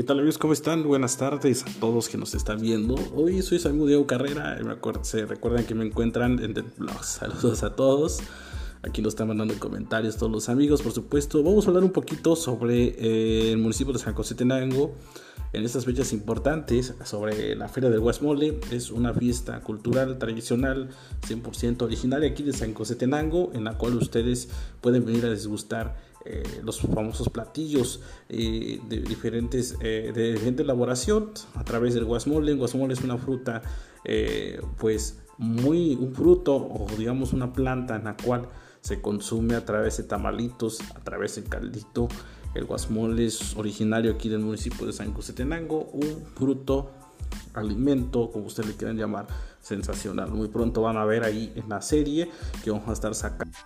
¿Qué tal amigos? ¿Cómo están? Buenas tardes a todos que nos están viendo. Hoy soy amigo Diego Carrera. Se recuerdan que me encuentran en el blog. Saludos a todos. Aquí nos están mandando comentarios todos los amigos, por supuesto. Vamos a hablar un poquito sobre eh, el municipio de San José Tenango en estas fechas importantes sobre la Feria del Guasmole. Es una fiesta cultural tradicional 100% originaria aquí de San José Tenango, en la cual ustedes pueden venir a disgustar eh, los famosos platillos eh, de, diferentes, de diferente elaboración a través del guasmole. El guasmole es una fruta, pues muy, un fruto o digamos una planta en la cual se consume a través de tamalitos, a través del caldito. El guasmole es originario aquí del municipio de San José Tenango, un fruto, alimento, como ustedes le quieran llamar, sensacional. Muy pronto van a ver ahí en la serie que vamos a estar sacando.